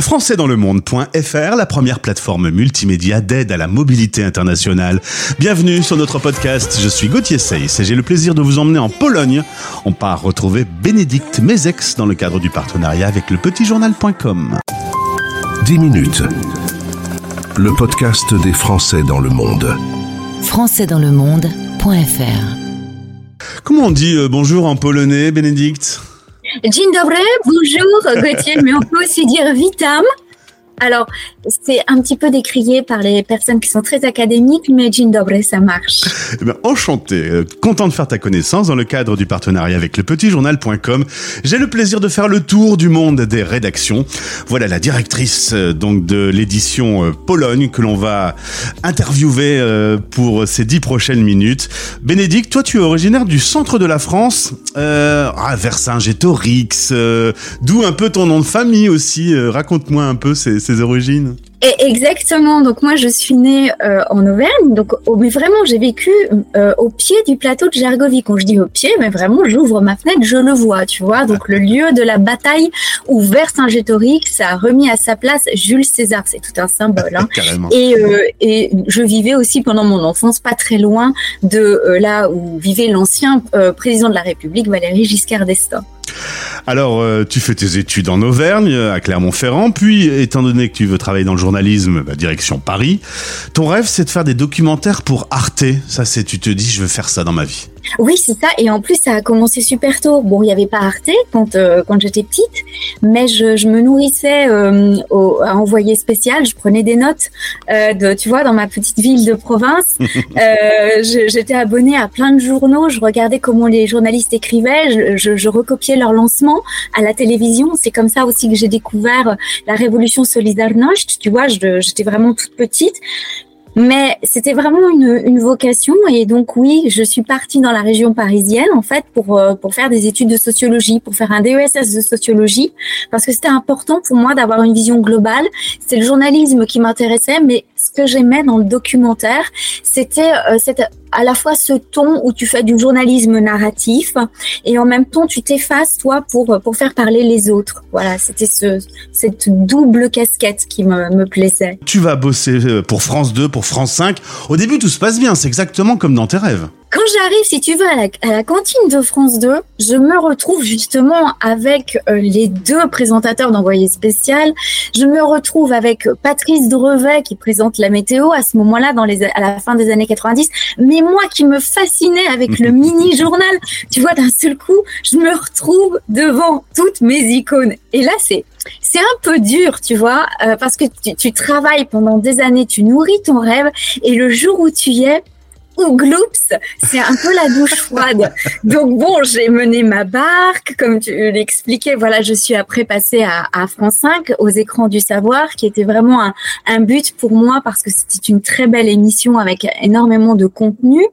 françaisdanslemonde.fr, la première plateforme multimédia d'aide à la mobilité internationale. Bienvenue sur notre podcast. Je suis Gauthier Seyss et j'ai le plaisir de vous emmener en Pologne. On part retrouver Bénédicte Mezex dans le cadre du partenariat avec le petitjournal.com. 10 minutes. Le podcast des Français dans le monde. françaisdanslemonde.fr Comment on dit euh, bonjour en polonais, Bénédicte? Dzień dobry, bonjour Gauthier, mais on peut aussi dire vitam. Alors, c'est un petit peu décrié par les personnes qui sont très académiques, mais Jean Dobre, ça marche. Eh bien, enchanté, euh, content de faire ta connaissance dans le cadre du partenariat avec le petitjournal.com. J'ai le plaisir de faire le tour du monde des rédactions. Voilà la directrice euh, donc de l'édition euh, Pologne que l'on va interviewer pour ces dix prochaines minutes. Bénédicte, toi tu es originaire du centre de la France, euh, ah, euh, d'où un peu ton nom de famille aussi. Raconte-moi un peu ses, ses origines. Et exactement. Donc moi, je suis née euh, en Auvergne. Donc, au- mais vraiment, j'ai vécu euh, au pied du plateau de Gergovie. Quand je dis au pied, mais vraiment, j'ouvre ma fenêtre, je le vois. Tu vois. Donc le lieu de la bataille où Vercingétorix a remis à sa place Jules César. C'est tout un symbole. Hein. Carrément. Et, euh, et je vivais aussi pendant mon enfance pas très loin de euh, là où vivait l'ancien euh, président de la République, Valéry Giscard d'Estaing. Alors, euh, tu fais tes études en Auvergne, à Clermont-Ferrand, puis, étant donné que tu veux travailler dans le journalisme, bah, direction Paris. Ton rêve, c'est de faire des documentaires pour Arte. Ça, c'est, tu te dis, je veux faire ça dans ma vie. Oui, c'est ça. Et en plus, ça a commencé super tôt. Bon, il n'y avait pas Arte quand euh, quand j'étais petite, mais je, je me nourrissais euh, au, à envoyer spécial. Je prenais des notes euh, de, tu vois, dans ma petite ville de province. euh, j'étais abonnée à plein de journaux. Je regardais comment les journalistes écrivaient. Je, je, je recopiais leur lancement à la télévision. C'est comme ça aussi que j'ai découvert la révolution Solidarność. Tu vois, je- j'étais vraiment toute petite. Mais c'était vraiment une, vocation et donc oui, je suis partie dans la région parisienne en fait pour euh, pour faire des études de sociologie, pour faire un DESS de sociologie parce que c'était important pour moi d'avoir une vision globale. C'est le journalisme qui m'intéressait, mais ce que j'aimais dans le documentaire, c'était euh, c'était à la fois ce ton où tu fais du journalisme narratif et en même temps tu t'effaces toi pour pour faire parler les autres. Voilà, c'était ce cette double casquette qui me, me plaisait. Tu vas bosser euh, pour France 2, pour France 5. Au début, tout se passe bien. C'est exactement comme dans tes rêves. Quand j'arrive, si tu veux, à la, à la cantine de France 2, je me retrouve justement avec euh, les deux présentateurs d'Envoyé spécial. Je me retrouve avec Patrice Drevet qui présente la météo à ce moment-là, dans les, à la fin des années 90. Mais moi qui me fascinais avec le mini-journal, tu vois, d'un seul coup, je me retrouve devant toutes mes icônes. Et là, c'est c'est un peu dur, tu vois, euh, parce que tu, tu travailles pendant des années, tu nourris ton rêve, et le jour où tu y es, c'est un peu la douche froide. Donc bon, j'ai mené ma barque, comme tu l'expliquais. Voilà, je suis après passée à, à France 5, aux écrans du savoir, qui était vraiment un, un but pour moi parce que c'était une très belle émission avec énormément de contenu.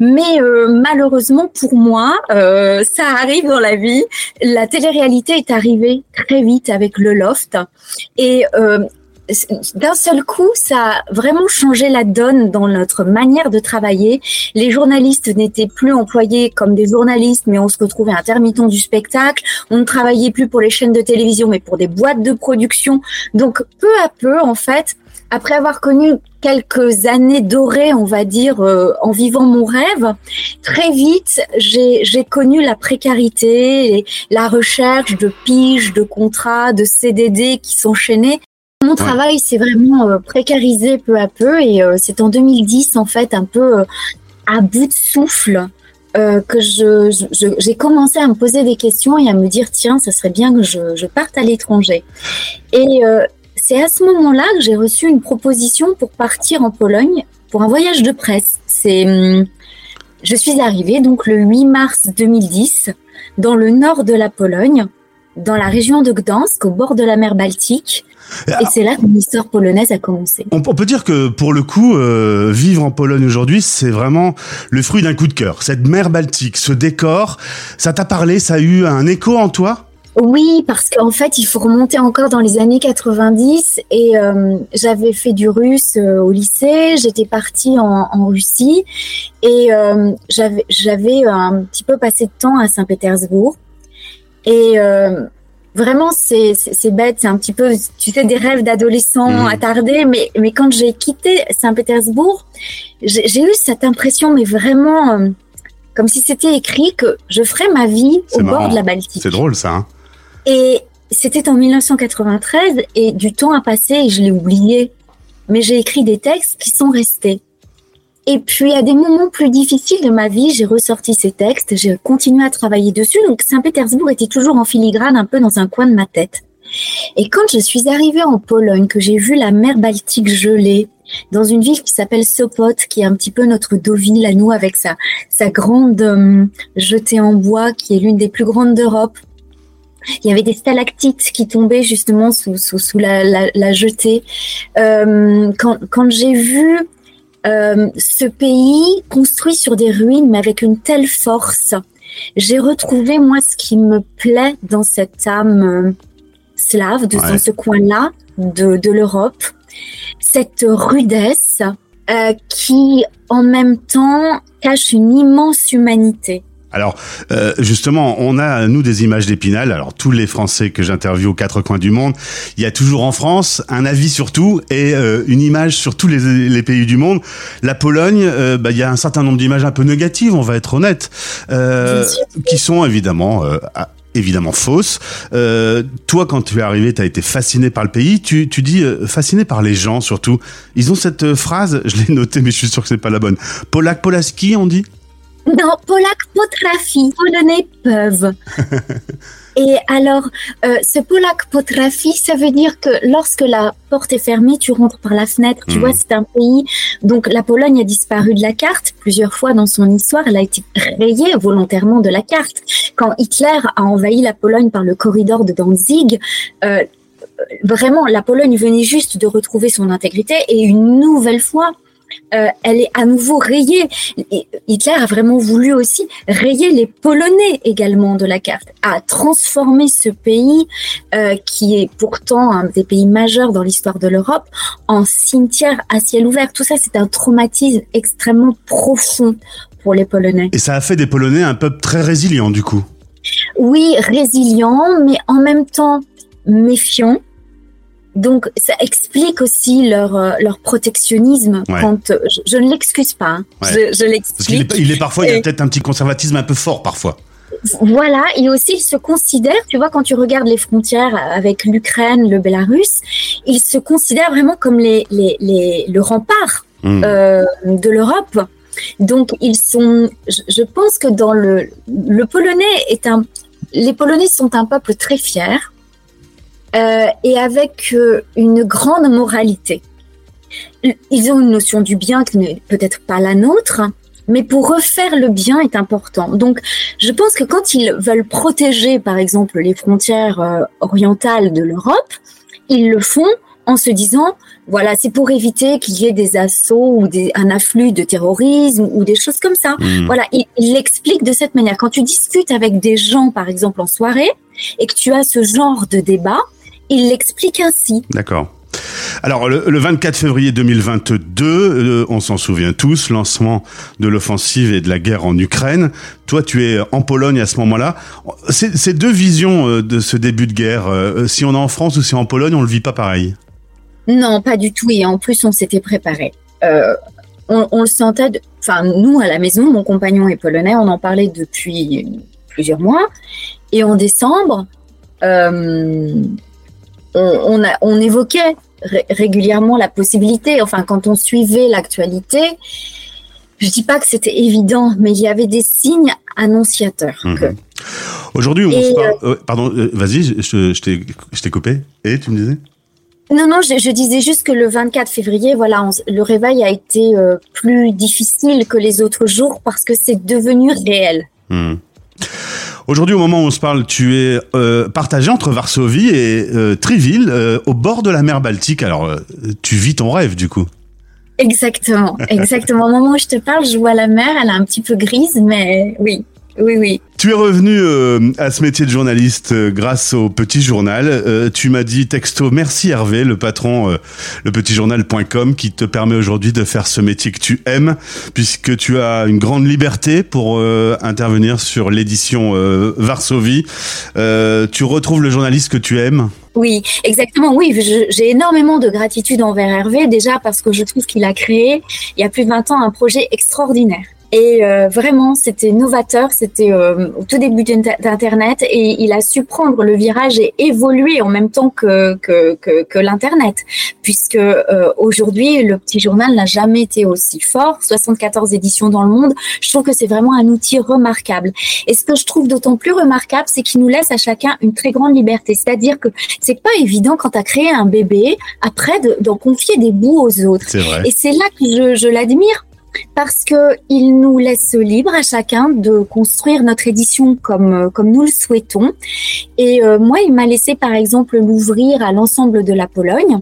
Mais euh, malheureusement pour moi, euh, ça arrive dans la vie. La télé-réalité est arrivée très vite avec le loft et euh, d'un seul coup, ça a vraiment changé la donne dans notre manière de travailler. Les journalistes n'étaient plus employés comme des journalistes, mais on se retrouvait intermittent du spectacle. On ne travaillait plus pour les chaînes de télévision, mais pour des boîtes de production. Donc, peu à peu, en fait, après avoir connu quelques années dorées, on va dire, euh, en vivant mon rêve, très vite, j'ai connu la précarité, et la recherche de piges, de contrats, de CDD qui s'enchaînaient. Mon travail s'est vraiment euh, précarisé peu à peu et euh, c'est en 2010 en fait un peu euh, à bout de souffle euh, que je- j'ai commencé à me poser des questions et à me dire tiens ça serait bien que je, je parte à l'étranger. Et euh, c'est à ce moment-là que j'ai reçu une proposition pour partir en Pologne pour un voyage de presse. C'est hum, je suis arrivée donc le 8 mars 2010 dans le nord de la Pologne, dans la région de Gdansk, au bord de la mer Baltique. Et c'est là que mon histoire polonaise a commencé. On, on peut dire que pour le coup, euh, vivre en Pologne aujourd'hui, c'est vraiment le fruit d'un coup de cœur. Cette mer Baltique, ce décor, ça t'a parlé, ça a eu un écho en toi? Oui, parce qu'en fait, il faut remonter encore dans les années 90 et euh, j'avais fait du russe euh, au lycée, j'étais partie en, en Russie et j'avais un petit peu passé de temps à Saint-Pétersbourg et euh, Vraiment, c'est bête, c'est un petit peu, tu sais, des rêves d'adolescent Mhm. attardés. Mais, mais quand j'ai quitté Saint-Pétersbourg, j'ai eu cette impression, mais vraiment, euh, comme si c'était écrit que je ferais ma vie au bord de la Baltique. C'est drôle ça. Hein Et c'était en 1993 et du temps a passé et je l'ai oublié. Mais j'ai écrit des textes qui sont restés. Et puis à des moments plus difficiles de ma vie, j'ai ressorti ces textes, j'ai continué à travailler dessus. Donc Saint-Pétersbourg était toujours en filigrane un peu dans un coin de ma tête. Et quand je suis arrivée en Pologne, que j'ai vu la mer Baltique gelée, dans une ville qui s'appelle Sopot, qui est un petit peu notre Deauville à nous, avec sa, sa grande euh, jetée en bois, qui est l'une des plus grandes d'Europe. Il y avait des stalactites qui tombaient justement sous, sous, sous la, la, la jetée. Euh, quand quand j'ai vu euh, ce pays construit sur des ruines, mais avec une telle force, j'ai retrouvé moi ce qui me plaît dans cette âme euh, slave, de, Ouais. ce coin-là de, de l'Europe, cette rudesse euh, qui en même temps cache une immense humanité. Alors, euh, justement, on a, nous, des images d'Épinal. Alors, tous les Français que j'interviewe aux quatre coins du monde, il y a toujours en France un avis sur tout et euh, une image sur tous les, les pays du monde. La Pologne, euh, bah, il y a un certain nombre d'images un peu négatives, on va être honnête, euh, qui sont évidemment... euh, à- évidemment fausses. Euh, toi, quand tu es arrivé, tu as été fasciné par le pays. Tu, tu dis fasciné par les gens surtout. Ils ont cette phrase, je l'ai notée, mais je suis sûr que c'est pas la bonne. Polak Polaski, on dit? Non, Polak potrafi, Polonais peuvent. Et alors, euh, ce Polak potrafi, ça veut dire que lorsque la porte est fermée, tu rentres par la fenêtre. Tu Mhm. vois, c'est un pays. Donc, la Pologne a disparu de la carte plusieurs fois dans son histoire. Elle a été rayée volontairement de la carte. Quand Hitler a envahi la Pologne par le corridor de Danzig, euh, vraiment, la Pologne venait juste de retrouver son intégrité et une nouvelle fois, euh, elle est à nouveau rayée. Hitler a vraiment voulu aussi rayer les Polonais également de la carte, a transformé ce pays euh, qui est pourtant un des pays majeurs dans l'histoire de l'Europe en cimetière à ciel ouvert. Tout ça, c'est un traumatisme extrêmement profond pour les Polonais. Et ça a fait des Polonais un peuple très résilient, du coup. Oui, résilient, mais en même temps méfiant. Donc, ça explique aussi leur, euh, leur protectionnisme. Ouais. Quand euh, je, je ne l'excuse pas, hein. Ouais. je, je Parce qu'il l'explique. est, il est parfois, il y a peut-être un petit conservatisme un peu fort parfois. Voilà, et aussi ils se considèrent, tu vois, quand tu regardes les frontières avec l'Ukraine, le Bélarus, ils se considèrent vraiment comme les, les, les, le rempart Hmm. euh, de l'Europe. Donc ils sont, je, je pense que dans le, le polonais est un, les Polonais sont un peuple très fier euh, et avec euh, une grande moralité. Ils ont une notion du bien qui n'est peut-être pas la nôtre, mais pour refaire le bien est important. Donc je pense que quand ils veulent protéger, par exemple, les frontières euh, orientales de l'Europe, ils le font en se disant, voilà, c'est pour éviter qu'il y ait des assauts ou des, un afflux de terrorisme ou des choses comme ça. Hmm. Voilà, il il l'explique de cette manière. Quand tu discutes avec des gens, par exemple, en soirée, et que tu as ce genre de débat, il l'explique ainsi. D'accord. Alors, le, le 24 février 2022, euh, on s'en souvient tous, lancement de l'offensive et de la guerre en Ukraine. Toi, tu es en Pologne à ce moment-là. C'est deux visions euh, de ce début de guerre. Euh, Si on est en France ou si on est en Pologne, on le vit pas pareil. Non, pas du tout. Et en plus, on s'était préparé. Euh, on, on le sentait. de- Enfin, nous à la maison, mon compagnon est polonais. On en parlait depuis plusieurs mois. Et en décembre, euh, on, a, on évoquait ré- régulièrement la possibilité. Enfin, quand on suivait l'actualité, je dis pas que c'était évident, mais il y avait des signes annonciateurs. Mhm. que- Aujourd'hui, on se parle... euh, pardon, euh, vas-y, je, je, t'ai- coupé. Et tu me disais? Non, non, je, je disais juste que le 24 février, voilà, on le réveil a été euh, plus difficile que les autres jours parce que c'est devenu réel. Hmm. Aujourd'hui, au moment où on se parle, tu es euh, partagé entre Varsovie et euh, Triville, euh, au bord de la mer Baltique. Alors, euh, tu vis ton rêve, du coup. Exactement, exactement. Au moment où je te parle, je vois la mer, elle est un petit peu grise, mais oui. Oui, oui. Tu es revenu euh, à ce métier de journaliste euh, grâce au Petit Journal. Euh, tu m'as dit texto merci Hervé, le patron euh, lepetitjournal.com qui te permet aujourd'hui de faire ce métier que tu aimes puisque tu as une grande liberté pour intervenir sur l'édition Varsovie. tu retrouves le journaliste que tu aimes? Oui, exactement. Oui, j'ai énormément de gratitude envers Hervé, déjà parce que je trouve qu'il a créé, il y a plus de 20 ans, un projet extraordinaire. Et euh, vraiment, c'était novateur, c'était euh, au tout début d'Internet et il a su prendre le virage et évoluer en même temps que, que, que, que l'Internet, puisque euh, aujourd'hui, le petit journal n'a jamais été aussi fort, 74 éditions dans le monde, je trouve que c'est vraiment un outil remarquable. Et ce que je trouve d'autant plus remarquable, c'est qu'il nous laisse à chacun une très grande liberté, c'est-à-dire que c'est pas évident quand tu as créé un bébé, après d'en confier des bouts aux autres. Vrai. Et c'est là que je, je l'admire parce que il nous laisse libre à chacun de construire notre édition comme euh, comme nous le souhaitons. Et euh, moi, il m'a laissé par exemple l'ouvrir à l'ensemble de la Pologne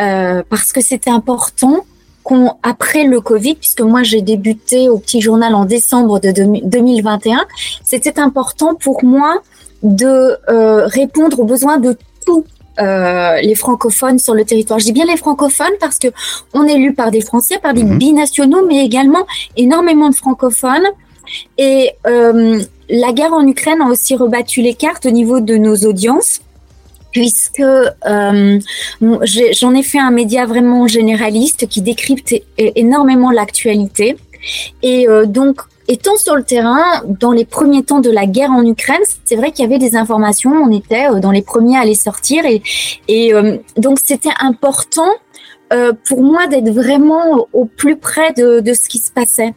euh, parce que c'était important qu'on après le Covid, puisque moi j'ai débuté au Petit Journal en décembre de 2021, c'était important pour moi de euh, répondre aux besoins de tout euh, les francophones sur le territoire. Je dis bien les francophones parce que on est lu par des Français, par des mhm. binationaux, mais également énormément de francophones. Et euh, la guerre en Ukraine a aussi rebattu les cartes au niveau de nos audiences puisque euh, j'en ai fait un média vraiment généraliste qui décrypte énormément l'actualité. Et euh, donc, Étant sur le terrain, dans les premiers temps de la guerre en Ukraine, c'est vrai qu'il y avait des informations, on était euh, dans les premiers à les sortir et, euh, donc c'était important euh, pour moi d'être vraiment au plus près de ce qui se passait.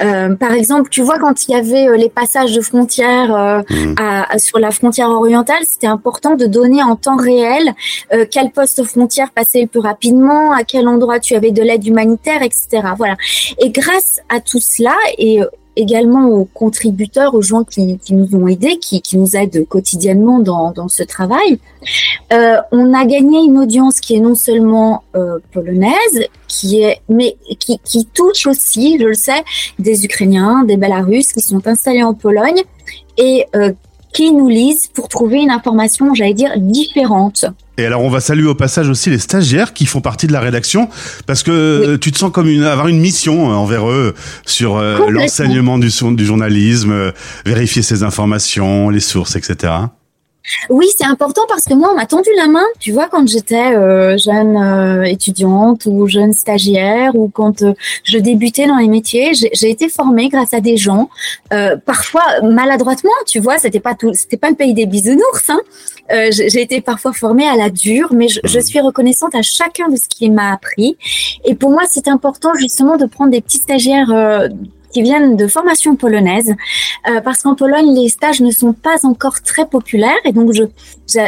Euh, par exemple, tu vois, quand il y avait euh, les passages de frontières euh, mmh. à, sur la frontière orientale, c'était important de donner en temps réel euh, quel poste frontière passait le plus rapidement, à quel endroit tu avais de l'aide humanitaire, etc. Voilà. Et grâce à tout cela et également aux contributeurs, aux gens qui, qui nous ont aidés, qui, qui, nous aident quotidiennement dans, dans ce travail. Euh, on a gagné une audience qui est non seulement euh, polonaise, qui est, mais qui, qui touche aussi, je le sais, des Ukrainiens, des Belarusses qui sont installés en Pologne et euh, qui nous lisent pour trouver une information, j'allais dire, différente. Et alors on va saluer au passage aussi les stagiaires qui font partie de la rédaction parce que tu te sens comme une, avoir une mission euh, envers eux sur euh, l'enseignement du, du journalisme, euh, vérifier ces informations, les sources, etc. Oui, c'est important parce que moi, on m'a tendu la main, tu vois, quand j'étais euh, jeune euh, étudiante ou jeune stagiaire ou quand euh, je débutais dans les métiers, j'ai été formée grâce à des gens, parfois maladroitement, tu vois, c'était pas tout, c'était pas le pays des bisounours. Hein. j'ai été parfois formée à la dure, mais je, je suis reconnaissante à chacun de ce qu'il m'a appris. Et pour moi, c'est important justement de prendre des petits stagiaires qui viennent de formation polonaise, euh, parce qu'en Pologne, les stages ne sont pas encore très populaires, et donc je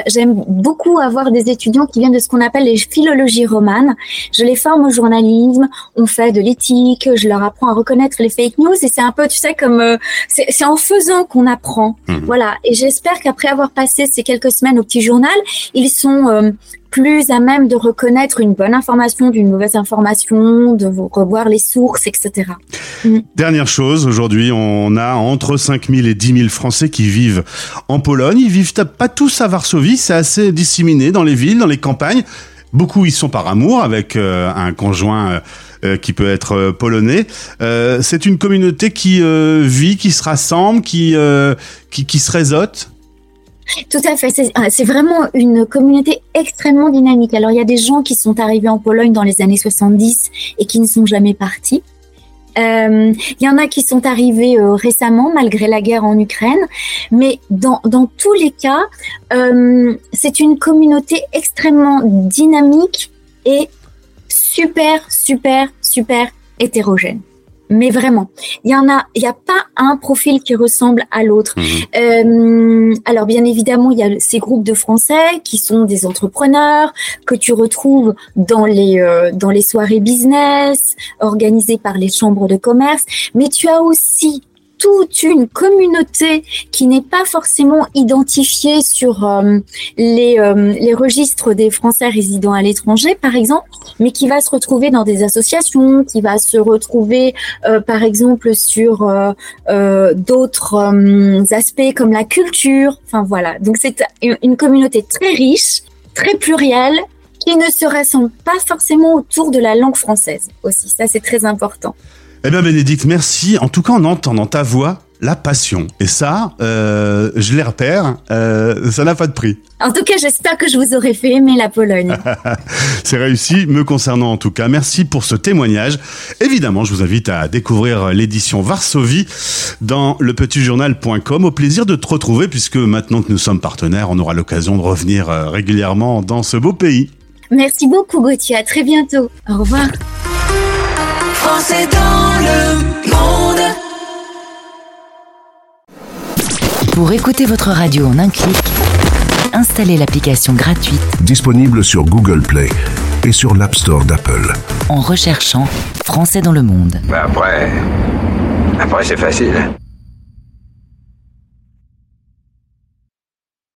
j'aime beaucoup avoir des étudiants qui viennent de ce qu'on appelle les philologies romanes. Je les forme au journalisme, on fait de l'éthique, je leur apprends à reconnaître les fake news, et c'est un peu, tu sais, comme euh, c'est en faisant qu'on apprend. Mmh. Voilà, et j'espère qu'après avoir passé ces quelques semaines au petit journal, ils sont euh, plus à même de reconnaître une bonne information d'une mauvaise information, de revoir les sources, etc. Mm. Dernière chose, aujourd'hui, on a entre 5 000 et 10 000 Français qui vivent en Pologne. Ils vivent pas tous à Varsovie, c'est assez disséminé dans les villes, dans les campagnes. Beaucoup y sont par amour avec euh, un conjoint euh, euh, qui peut être polonais. c'est une communauté qui vit, qui se rassemble, qui, qui, qui se réseaute. Tout à fait. Ah, c'est vraiment une communauté extrêmement dynamique. Alors, il y a des gens qui sont arrivés en Pologne dans les années 70 et qui ne sont jamais partis. Euh, il y en a qui sont arrivés euh, récemment, malgré la guerre en Ukraine. Mais dans, dans tous les cas, euh, c'est une communauté extrêmement dynamique et super, super, super hétérogène mais vraiment, il y en a, il n'y a pas un profil qui ressemble à l'autre. Mhm. Euh, alors bien évidemment, il y a ces groupes de Français qui sont des entrepreneurs que tu retrouves dans les euh, dans les soirées business organisées par les chambres de commerce, mais tu as aussi toute une communauté qui n'est pas forcément identifiée sur euh, les, euh, les registres des Français résidant à l'étranger, par exemple, mais qui va se retrouver dans des associations, qui va se retrouver, euh, par exemple, sur d'autres aspects comme la culture. Enfin voilà, donc c'est une communauté très riche, très plurielle, qui ne se rassemble pas forcément autour de la langue française aussi. Ça, c'est très important. Eh bien, Bénédicte, merci. En tout cas, en entendant ta voix, la passion. Et ça, euh, je les repère, euh, ça n'a pas de prix. En tout cas, j'espère que je vous aurai fait aimer la Pologne. C'est réussi, me concernant en tout cas. Merci pour ce témoignage. Évidemment, je vous invite à découvrir l'édition Varsovie dans lepetitjournal.com. Au plaisir de te retrouver puisque maintenant que nous sommes partenaires, on aura l'occasion de revenir euh, régulièrement dans ce beau pays. Merci beaucoup Gauthier, à très bientôt. Au revoir. Français dans le monde. Pour écouter votre radio en un clic, installez l'application gratuite disponible sur Google Play et sur l'App Store d'Apple. En recherchant Français dans le monde. Bah après, après c'est facile.